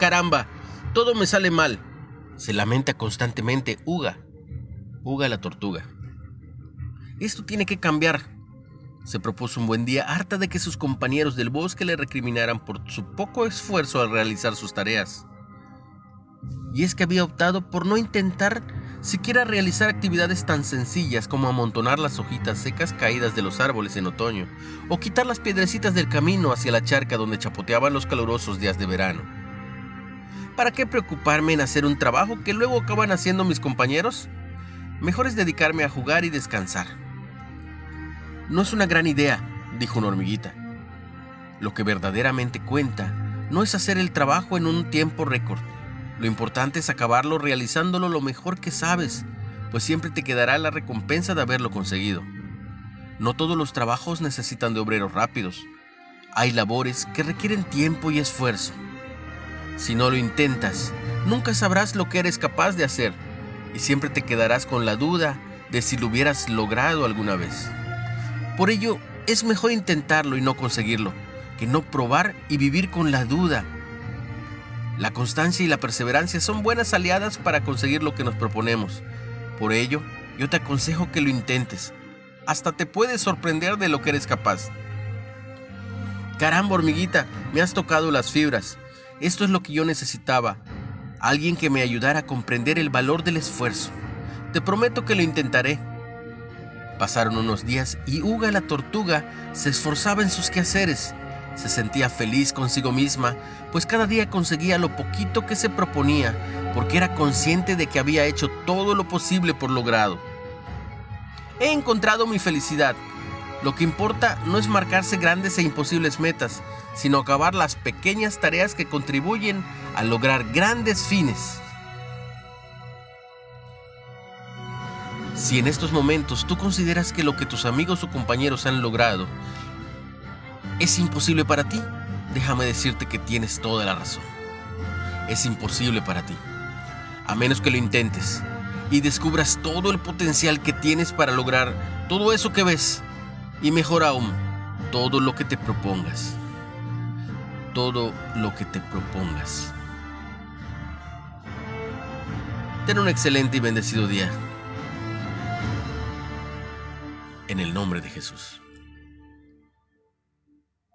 caramba! Todo me sale mal. Se lamenta constantemente Uga. Uga la tortuga. Esto tiene que cambiar. Se propuso un buen día, harta de que sus compañeros del bosque le recriminaran por su poco esfuerzo al realizar sus tareas. Y es que había optado por no intentar siquiera realizar actividades tan sencillas como amontonar las hojitas secas caídas de los árboles en otoño, o quitar las piedrecitas del camino hacia la charca donde chapoteaban los calurosos días de verano. ¿Para qué preocuparme en hacer un trabajo que luego acaban haciendo mis compañeros? Mejor es dedicarme a jugar y descansar. No es una gran idea, dijo una hormiguita. Lo que verdaderamente cuenta no es hacer el trabajo en un tiempo récord, lo importante es acabarlo realizándolo lo mejor que sabes, pues siempre te quedará la recompensa de haberlo conseguido. No todos los trabajos necesitan de obreros rápidos. Hay labores que requieren tiempo y esfuerzo. Si no lo intentas, nunca sabrás lo que eres capaz de hacer y siempre te quedarás con la duda de si lo hubieras logrado alguna vez. Por ello, es mejor intentarlo y no conseguirlo, que no probar y vivir con la duda la constancia y la perseverancia son buenas aliadas para conseguir lo que nos proponemos. Por ello, yo te aconsejo que lo intentes. Hasta te puedes sorprender de lo que eres capaz. Caramba, hormiguita, me has tocado las fibras. Esto es lo que yo necesitaba. Alguien que me ayudara a comprender el valor del esfuerzo. Te prometo que lo intentaré. Pasaron unos días y Uga la tortuga se esforzaba en sus quehaceres se sentía feliz consigo misma, pues cada día conseguía lo poquito que se proponía, porque era consciente de que había hecho todo lo posible por logrado. He encontrado mi felicidad. Lo que importa no es marcarse grandes e imposibles metas, sino acabar las pequeñas tareas que contribuyen a lograr grandes fines. Si en estos momentos tú consideras que lo que tus amigos o compañeros han logrado es imposible para ti, déjame decirte que tienes toda la razón. Es imposible para ti, a menos que lo intentes y descubras todo el potencial que tienes para lograr todo eso que ves y mejor aún, todo lo que te propongas. Todo lo que te propongas. Ten un excelente y bendecido día. En el nombre de Jesús.